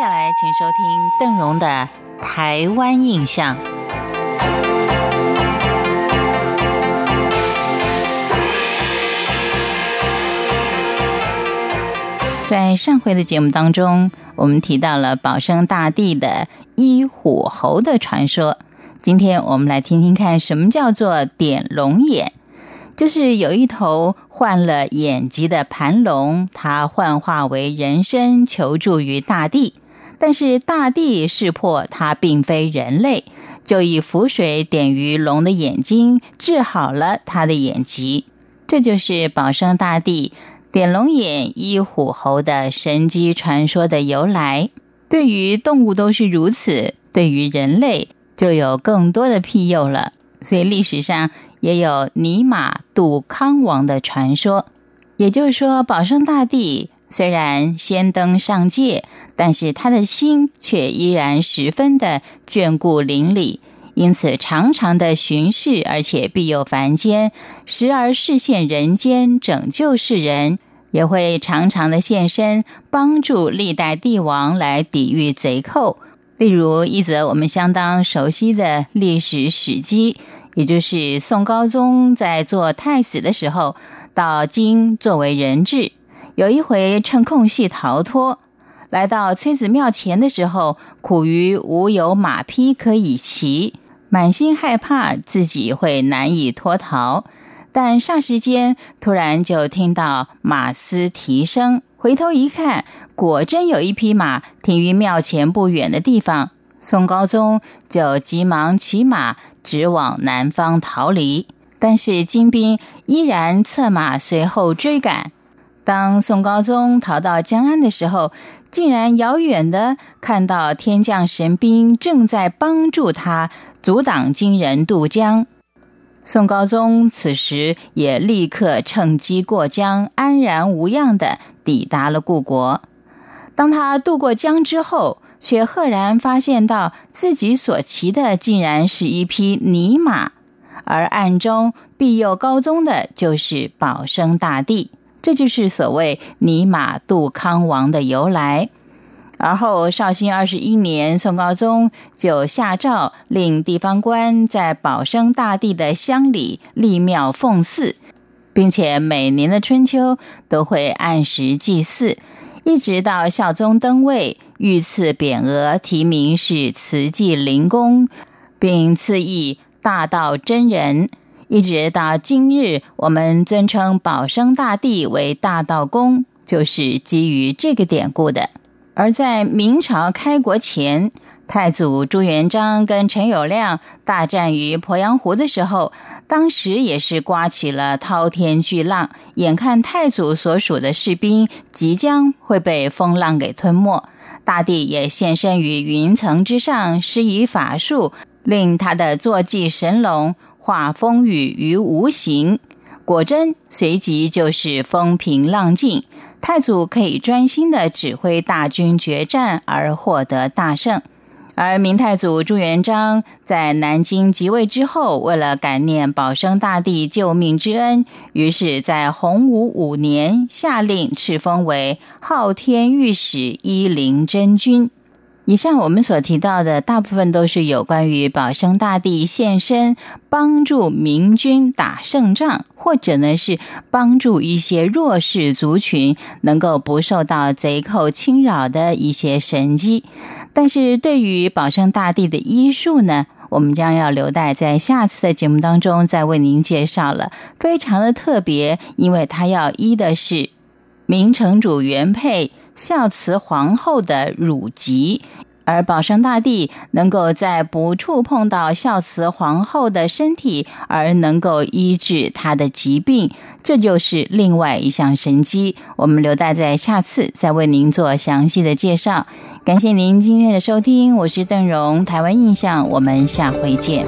接下来，请收听邓荣的《台湾印象》。在上回的节目当中，我们提到了保生大帝的医虎侯的传说。今天我们来听听看，什么叫做点龙眼？就是有一头患了眼疾的盘龙，它幻化为人身，求助于大地。但是大地识破它并非人类，就以符水点于龙的眼睛，治好了它的眼疾。这就是保生大帝。点龙眼医虎侯的神机传说的由来，对于动物都是如此，对于人类就有更多的庇佑了。所以历史上也有尼玛渡康王的传说，也就是说，保生大帝虽然先登上界，但是他的心却依然十分的眷顾邻里。因此，常常的巡视，而且庇佑凡间，时而视现人间，拯救世人；也会常常的现身，帮助历代帝王来抵御贼寇。例如一则我们相当熟悉的历史史记，也就是宋高宗在做太子的时候，到京作为人质，有一回趁空隙逃脱，来到崔子庙前的时候，苦于无有马匹可以骑。满心害怕自己会难以脱逃，但霎时间突然就听到马嘶蹄声，回头一看，果真有一匹马停于庙前不远的地方。宋高宗就急忙骑马直往南方逃离，但是金兵依然策马随后追赶。当宋高宗逃到江安的时候，竟然遥远的看到天降神兵正在帮助他。阻挡金人渡江，宋高宗此时也立刻乘机过江，安然无恙的抵达了故国。当他渡过江之后，却赫然发现到自己所骑的竟然是一匹泥马，而暗中庇佑高宗的就是保生大帝，这就是所谓“尼玛杜康王”的由来。而后，绍兴二十一年，宋高宗就下诏令地方官在保生大帝的乡里立庙奉祀，并且每年的春秋都会按时祭祀，一直到孝宗登位，御赐匾额，题名是慈济灵公，并赐意大道真人，一直到今日，我们尊称保生大帝为大道公，就是基于这个典故的。而在明朝开国前，太祖朱元璋跟陈友谅大战于鄱阳湖的时候，当时也是刮起了滔天巨浪，眼看太祖所属的士兵即将会被风浪给吞没，大帝也现身于云层之上，施以法术，令他的坐骑神龙化风雨于无形，果真随即就是风平浪静。太祖可以专心的指挥大军决战而获得大胜，而明太祖朱元璋在南京即位之后，为了感念保生大帝救命之恩，于是，在洪武五年下令敕封为昊天御史伊灵真君。以上我们所提到的大部分都是有关于保生大帝现身帮助明军打胜仗，或者呢是帮助一些弱势族群能够不受到贼寇侵扰的一些神迹。但是对于保生大帝的医术呢，我们将要留待在下次的节目当中再为您介绍了。非常的特别，因为他要医的是明成主原配。孝慈皇后的乳疾，而保生大帝能够在不触碰到孝慈皇后的身体，而能够医治她的疾病，这就是另外一项神机。我们留待在下次再为您做详细的介绍。感谢您今天的收听，我是邓荣，台湾印象，我们下回见。